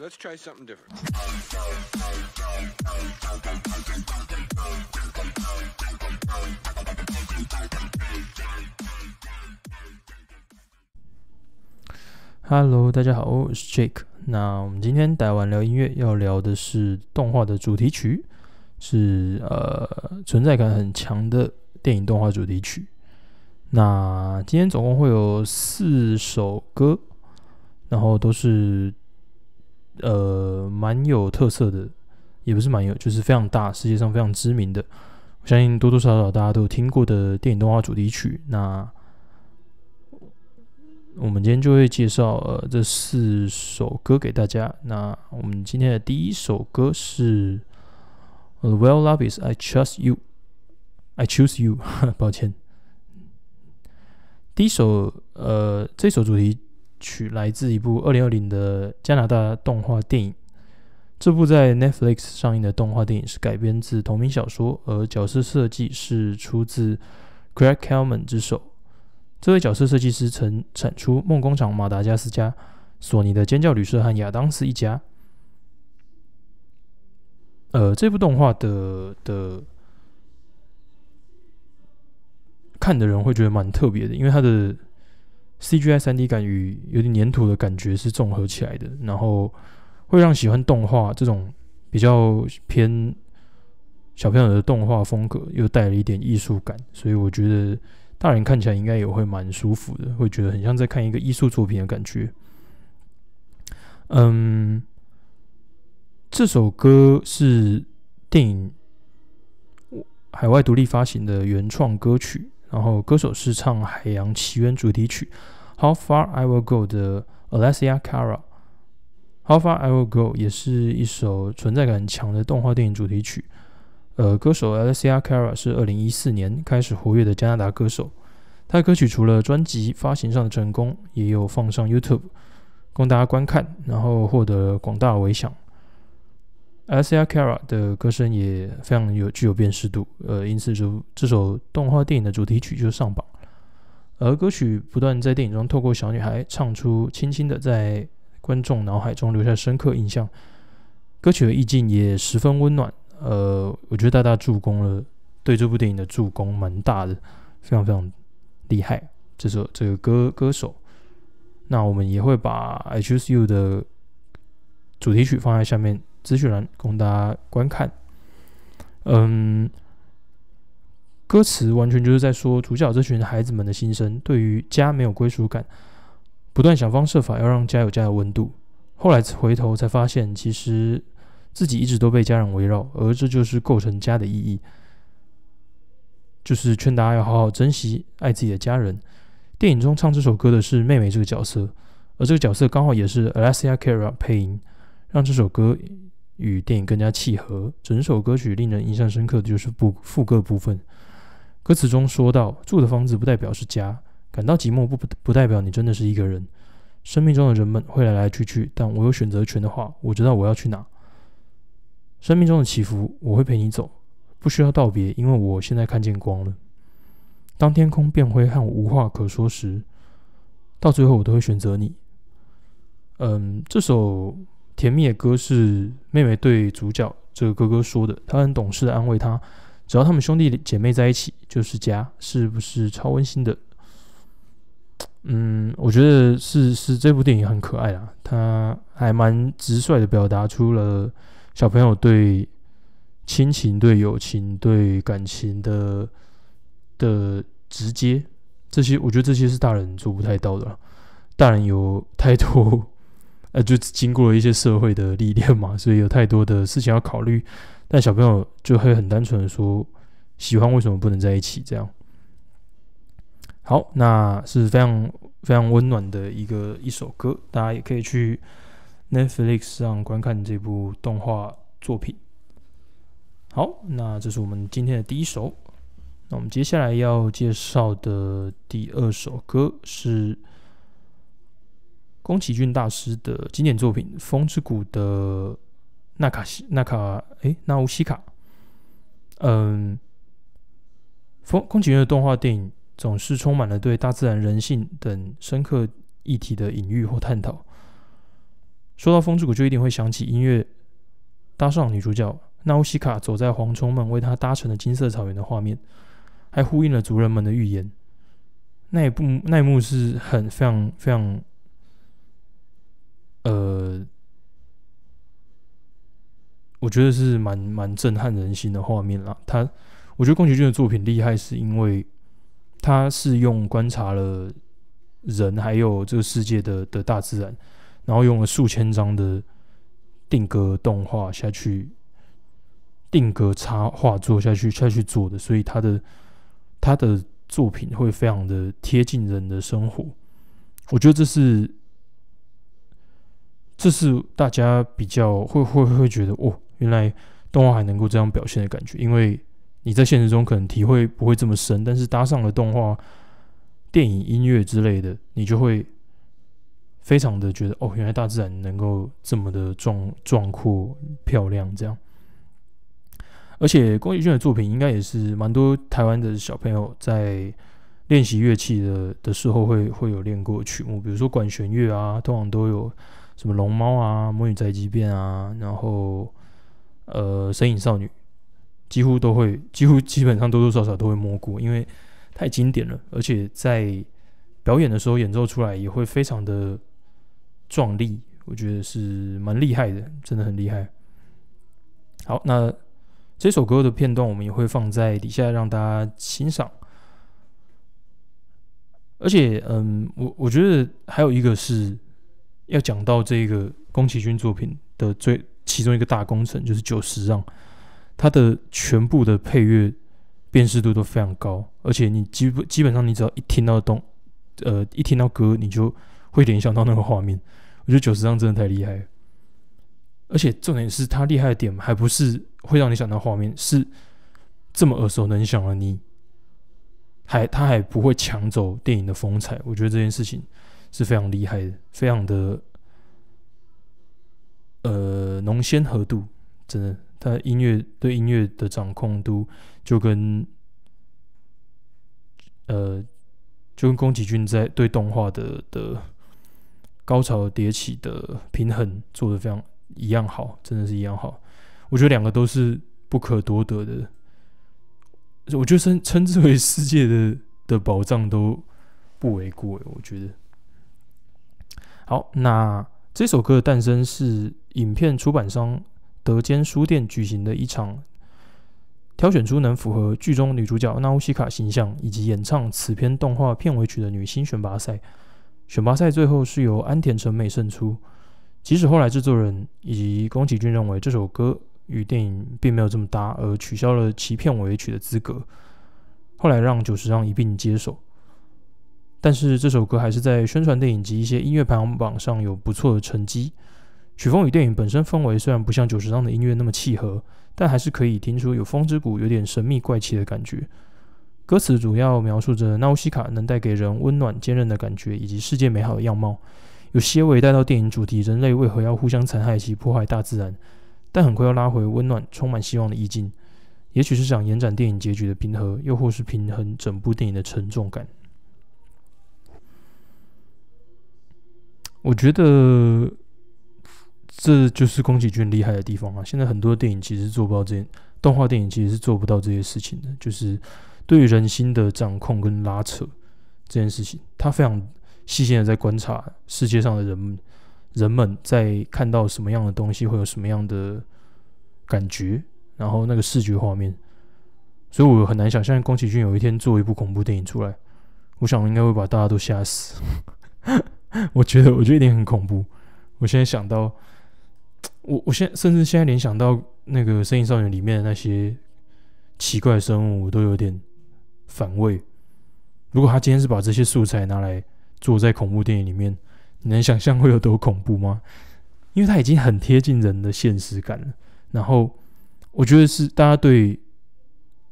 Let's try something different. Hello，大家好，我是 Jake。那我们今天打完聊音乐，要聊的是动画的主题曲，是呃存在感很强的电影动画主题曲。那今天总共会有四首歌，然后都是呃蛮有特色的，也不是蛮有，就是非常大，世界上非常知名的。我相信多多少少大家都有听过的电影动画主题曲。那我们今天就会介绍呃这四首歌给大家。那我们今天的第一首歌是《Well Love Is I Trust You》，I Choose You，抱歉。第一首呃这首主题曲来自一部二零二零的加拿大动画电影。这部在 Netflix 上映的动画电影是改编自同名小说，而角色设计是出自 Craig Kelman 之手。这位角色设计师曾产出《梦工厂》、《马达加斯加》、索尼的《尖叫旅社》和《亚当斯一家》。呃，这部动画的的看的人会觉得蛮特别的，因为它的 CGI 三 D 感与有点粘土的感觉是综合起来的，然后会让喜欢动画这种比较偏小朋友的动画风格又带了一点艺术感，所以我觉得大人看起来应该也会蛮舒服的，会觉得很像在看一个艺术作品的感觉。嗯，这首歌是电影海外独立发行的原创歌曲。然后歌手是唱《海洋奇缘》主题曲《How Far I Will Go》的 Alessia Cara，《How Far I Will Go》也是一首存在感很强的动画电影主题曲。呃，歌手 Alessia Cara 是二零一四年开始活跃的加拿大歌手。他的歌曲除了专辑发行上的成功，也有放上 YouTube 供大家观看，然后获得广大回响。Alessia Cara 的歌声也非常有具有辨识度，呃，因此就这首动画电影的主题曲就上榜。而歌曲不断在电影中透过小女孩唱出，轻轻的在观众脑海中留下深刻印象。歌曲的意境也十分温暖，呃，我觉得大大助攻了对这部电影的助攻蛮大的，非常非常厉害。这首这个歌歌手，那我们也会把 I Choose You 的主题曲放在下面。资讯栏供大家观看。嗯，歌词完全就是在说主角这群孩子们的心声，对于家没有归属感，不断想方设法要让家有家的温度。后来回头才发现，其实自己一直都被家人围绕，而这就是构成家的意义。就是劝大家要好好珍惜爱自己的家人。电影中唱这首歌的是妹妹这个角色，而这个角色刚好也是 Alessia Cara 配音，让这首歌。与电影更加契合。整首歌曲令人印象深刻的就是副副歌部分。歌词中说到：“住的房子不代表是家，感到寂寞不不不代表你真的是一个人。生命中的人们会来来去去，但我有选择权的话，我知道我要去哪。生命中的起伏，我会陪你走，不需要道别，因为我现在看见光了。当天空变灰和我无话可说时，到最后我都会选择你。”嗯，这首。甜蜜的歌是妹妹对主角这个哥哥说的，他很懂事的安慰他，只要他们兄弟姐妹在一起就是家，是不是超温馨的？嗯，我觉得是是这部电影很可爱啊，他还蛮直率的表达出了小朋友对亲情、对友情、对感情的的直接，这些我觉得这些是大人做不太到的，大人有太多。呃，就经过了一些社会的历练嘛，所以有太多的事情要考虑。但小朋友就会很单纯的说，喜欢为什么不能在一起？这样。好，那是非常非常温暖的一个一首歌，大家也可以去 Netflix 上观看这部动画作品。好，那这是我们今天的第一首。那我们接下来要介绍的第二首歌是。宫崎骏大师的经典作品《风之谷》的纳卡西纳卡诶纳乌西卡，嗯，风宫崎骏的动画电影总是充满了对大自然、人性等深刻议题的隐喻或探讨。说到风之谷，就一定会想起音乐搭上女主角纳乌西卡走在蝗虫们为她搭成的金色草原的画面，还呼应了族人们的预言。那一部那一幕是很非常非常，呃，我觉得是蛮蛮震撼人心的画面啦。他，我觉得宫崎骏的作品厉害，是因为他是用观察了人还有这个世界的的大自然，然后用了数千张的定格动画下去，定格插画做下去下去做的，所以他的他的。作品会非常的贴近人的生活，我觉得这是，这是大家比较会会会觉得哦，原来动画还能够这样表现的感觉。因为你在现实中可能体会不会这么深，但是搭上了动画、电影、音乐之类的，你就会非常的觉得哦，原来大自然能够这么的壮壮阔、漂亮这样。而且宫崎骏的作品应该也是蛮多台湾的小朋友在练习乐器的的时候会会有练过曲目，比如说管弦乐啊，通常都有什么龙猫啊、魔女宅急便啊，然后呃神隐少女，几乎都会，几乎基本上多多少少都会摸过，因为太经典了，而且在表演的时候演奏出来也会非常的壮丽，我觉得是蛮厉害的，真的很厉害。好，那。这首歌的片段我们也会放在底下让大家欣赏，而且，嗯，我我觉得还有一个是要讲到这个宫崎骏作品的最其中一个大工程，就是久石让，他的全部的配乐辨识度都非常高，而且你基本基本上你只要一听到动，呃，一听到歌，你就会联想到那个画面。我觉得久石让真的太厉害，而且重点是他厉害的点还不是。会让你想到画面是这么耳熟能详的，你还他还不会抢走电影的风采，我觉得这件事情是非常厉害的，非常的呃浓鲜合度，真的，他音乐对音乐的掌控度就跟呃就跟宫崎骏在对动画的的高潮迭起的平衡做的非常一样好，真的是一样好。我觉得两个都是不可多得的，我觉得称称之为世界的的宝藏都不为过。我觉得好，那这首歌的诞生是影片出版商德间书店举行的一场挑选出能符合剧中女主角纳乌西卡形象以及演唱此片动画片尾曲的女星选拔赛。选拔赛最后是由安田成美胜出，即使后来制作人以及宫崎骏认为这首歌。与电影并没有这么搭，而取消了其片尾曲的资格。后来让久石让一并接手，但是这首歌还是在宣传电影及一些音乐排行榜上有不错的成绩。曲风与电影本身氛围虽然不像久石让的音乐那么契合，但还是可以听出有风之谷有点神秘怪气的感觉。歌词主要描述着纳乌西卡能带给人温暖坚韧的感觉，以及世界美好的样貌，有些微带到电影主题：人类为何要互相残害及破坏大自然？但很快要拉回温暖、充满希望的意境，也许是想延展电影结局的平和，又或是平衡整部电影的沉重感。我觉得这就是宫崎骏厉害的地方啊！现在很多电影其实做不到这，动画电影其实是做不到这些事情的，就是对于人心的掌控跟拉扯这件事情，他非常细心的在观察世界上的人们。人们在看到什么样的东西会有什么样的感觉，然后那个视觉画面，所以我很难想象宫崎骏有一天做一部恐怖电影出来，我想应该会把大家都吓死。我觉得，我觉得一定很恐怖。我现在想到，我我现在甚至现在联想到那个《声音少女》里面的那些奇怪生物，我都有点反胃。如果他今天是把这些素材拿来做在恐怖电影里面。你能想象会有多恐怖吗？因为它已经很贴近人的现实感了。然后，我觉得是大家对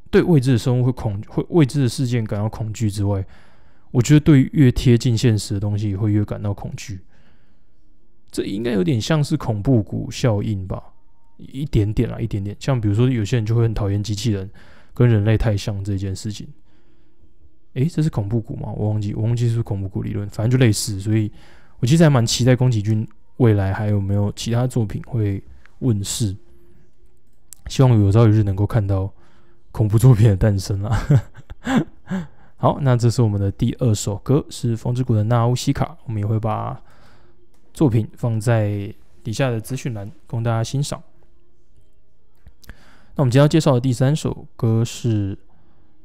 对未知的生物会恐会未知的事件感到恐惧之外，我觉得对越贴近现实的东西会越感到恐惧。这应该有点像是恐怖谷效应吧？一点点啦，一点点。像比如说，有些人就会很讨厌机器人跟人类太像这件事情。诶，这是恐怖谷吗？我忘记，我忘记是恐怖谷理论，反正就类似，所以。我其实还蛮期待宫崎骏未来还有没有其他作品会问世。希望有朝一日能够看到恐怖作品的诞生啊！好，那这是我们的第二首歌，是风之谷的纳乌西卡。我们也会把作品放在底下的资讯栏，供大家欣赏。那我们今天要介绍的第三首歌是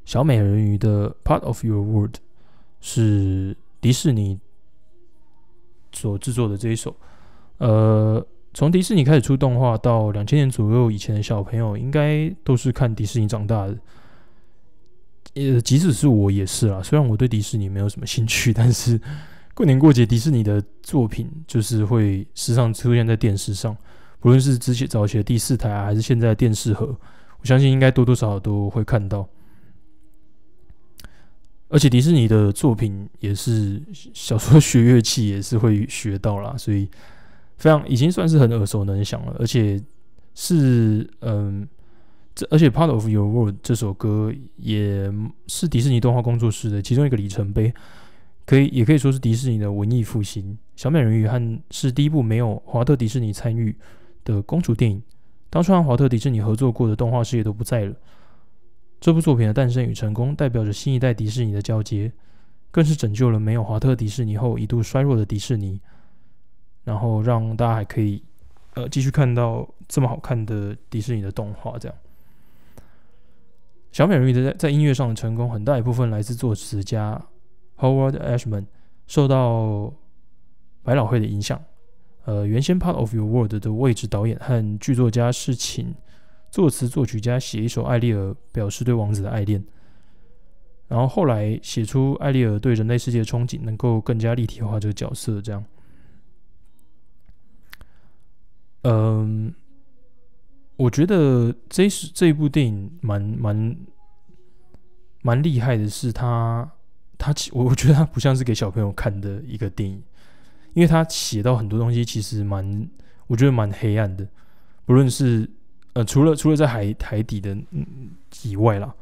小美人鱼的《Part of Your World》，是迪士尼所制作的这一首。呃，从迪士尼开始出动画到两千年左右以前的小朋友，应该都是看迪士尼长大的。呃，即使是我也是啦。虽然我对迪士尼没有什么兴趣，但是过年过节迪士尼的作品就是会时常出现在电视上，不论是之前早期的第四台啊，还是现在的电视盒，我相信应该多多少少都会看到。而且迪士尼的作品也是小时候学乐器也是会学到啦，所以非常已经算是很耳熟能详了。而且是嗯。这而且《Part of Your World》这首歌也是迪士尼动画工作室的其中一个里程碑，可以也可以说是迪士尼的文艺复兴。小美人鱼和是第一部没有华特迪士尼参与的公主电影，当初和华特迪士尼合作过的动画师也都不在了。这部作品的诞生与成功，代表着新一代迪士尼的交接，更是拯救了没有华特迪士尼后一度衰弱的迪士尼，然后让大家还可以呃继续看到这么好看的迪士尼的动画这样。小美人鱼的在在音乐上的成功，很大一部分来自作词家 Howard Ashman 受到百老汇的影响。呃，原先《Part of Your World》的位置导演和剧作家是请作词作曲家写一首艾丽尔表示对王子的爱恋，然后后来写出艾丽尔对人类世界的憧憬，能够更加立体化这个角色。这样，嗯。我觉得这是这一部电影蛮蛮蛮厉害的，是他他我我觉得他不像是给小朋友看的一个电影，因为他写到很多东西其实蛮我觉得蛮黑暗的，不论是呃除了除了在海海底的以外啦，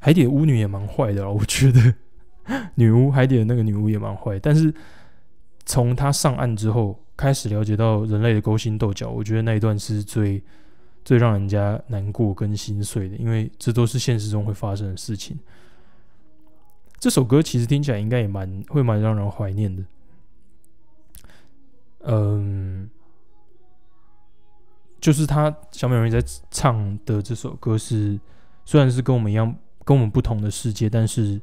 海底的巫女也蛮坏的，我觉得女巫海底的那个女巫也蛮坏，但是从他上岸之后开始了解到人类的勾心斗角，我觉得那一段是最。最让人家难过跟心碎的，因为这都是现实中会发生的事情。这首歌其实听起来应该也蛮会蛮让人怀念的。嗯，就是他小美人鱼在唱的这首歌是，虽然是跟我们一样跟我们不同的世界，但是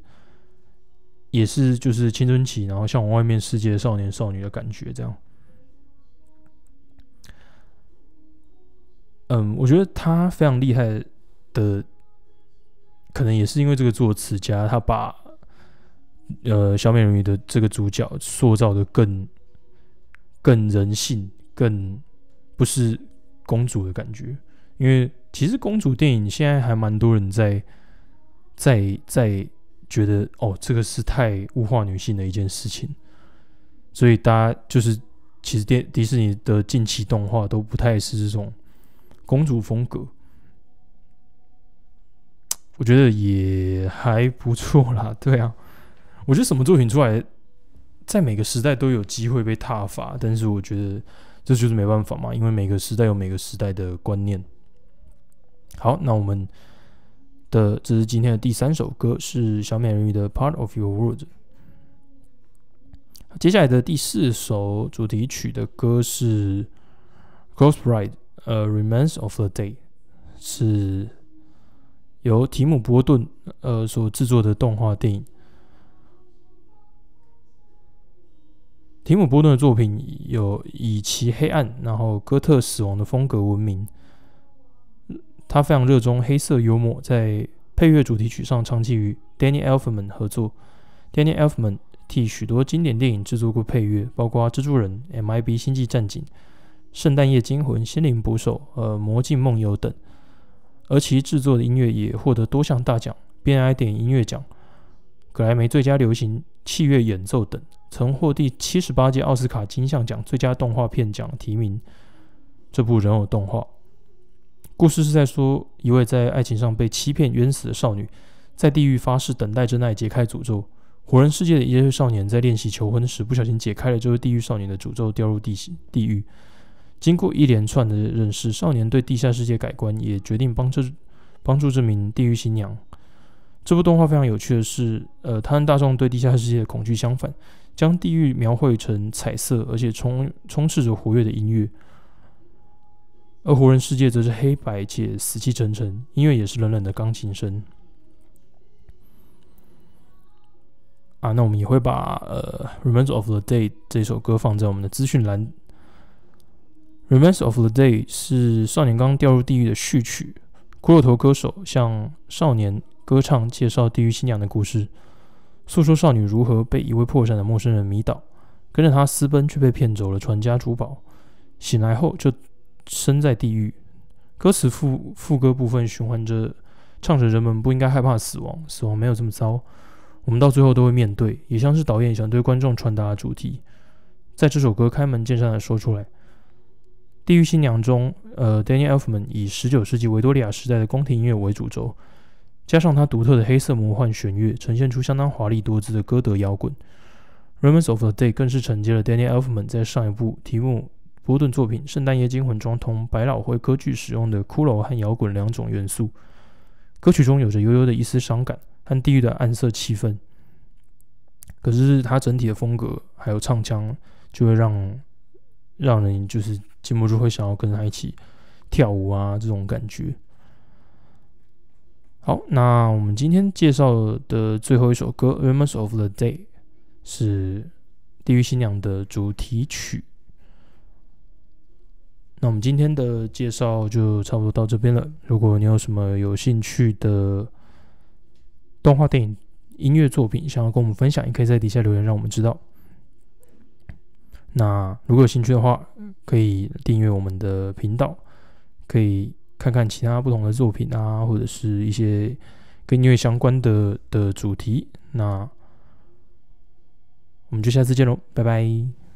也是就是青春期，然后向往外面世界的少年少女的感觉，这样。嗯，我觉得他非常厉害的，可能也是因为这个作词家，他把呃小美人鱼的这个主角塑造的更更人性，更不是公主的感觉。因为其实公主电影现在还蛮多人在在在觉得哦，这个是太物化女性的一件事情，所以大家就是其实电迪士尼的近期动画都不太是这种。公主风格，我觉得也还不错啦。对啊，我觉得什么作品出来，在每个时代都有机会被踏伐，但是我觉得这就是没办法嘛，因为每个时代有每个时代的观念。好，那我们的这是今天的第三首歌，是小美人鱼的《Part of Your World》。接下来的第四首主题曲的歌是《Ghost Ride》。呃，《Remains of the Day》是由提姆·波顿呃所制作的动画电影。提姆·波顿的作品有以其黑暗、然后哥特死亡的风格闻名。他非常热衷黑色幽默，在配乐主题曲上长期与 Danny Elfman 合作。Danny Elfman 替许多经典电影制作过配乐，包括《蜘蛛人》、《MIB》、《星际战警》。圣诞夜惊魂、心灵捕手、呃，魔镜梦游等，而其制作的音乐也获得多项大奖，边爱电影音乐奖、格莱美最佳流行器乐演奏等，曾获第七十八届奥斯卡金像奖最佳动画片奖提名。这部人偶动画故事是在说一位在爱情上被欺骗冤死的少女，在地狱发誓等待真爱解开诅咒，活人世界的一些少年在练习求婚时，不小心解开了这位地狱少年的诅咒，掉入地地狱。经过一连串的认识，少年对地下世界改观，也决定帮这帮助这名地狱新娘。这部动画非常有趣的是，呃，它和大众对地下世界的恐惧相反，将地狱描绘成彩色而且充充斥着活跃的音乐，而活人世界则是黑白且死气沉沉，音乐也是冷冷的钢琴声。啊，那我们也会把呃《Remains of the Day》这首歌放在我们的资讯栏。《Remains of the Day》是少年刚掉入地狱的序曲，骷髅头歌手向少年歌唱介绍地狱新娘的故事，诉说少女如何被一位破产的陌生人迷倒，跟着他私奔却被骗走了传家珠宝，醒来后就身在地狱。歌词副副歌部分循环着，唱着人们不应该害怕死亡，死亡没有这么糟。我们到最后都会面对，也像是导演想对观众传达的主题，在这首歌开门见山的说出来。《地狱新娘》中，呃，Danny Elfman 以十九世纪维多利亚时代的宫廷音乐为主轴，加上他独特的黑色魔幻弦乐，呈现出相当华丽多姿的歌德摇滚。《Remains of the Day》更是承接了 Danny Elfman 在上一部题目波顿作品《圣诞夜惊魂》中同百老汇歌剧使用的骷髅和摇滚两种元素。歌曲中有着悠悠的一丝伤感。和地狱的暗色气氛，可是它整体的风格还有唱腔，就会让让人就是禁不住会想要跟他一起跳舞啊，这种感觉。好，那我们今天介绍的最后一首歌《Remains of the Day》是《地狱新娘》的主题曲。那我们今天的介绍就差不多到这边了。如果你有什么有兴趣的，动画电影、音乐作品，想要跟我们分享，也可以在底下留言，让我们知道。那如果有兴趣的话，可以订阅我们的频道，可以看看其他不同的作品啊，或者是一些跟音乐相关的的主题。那我们就下次见喽，拜拜。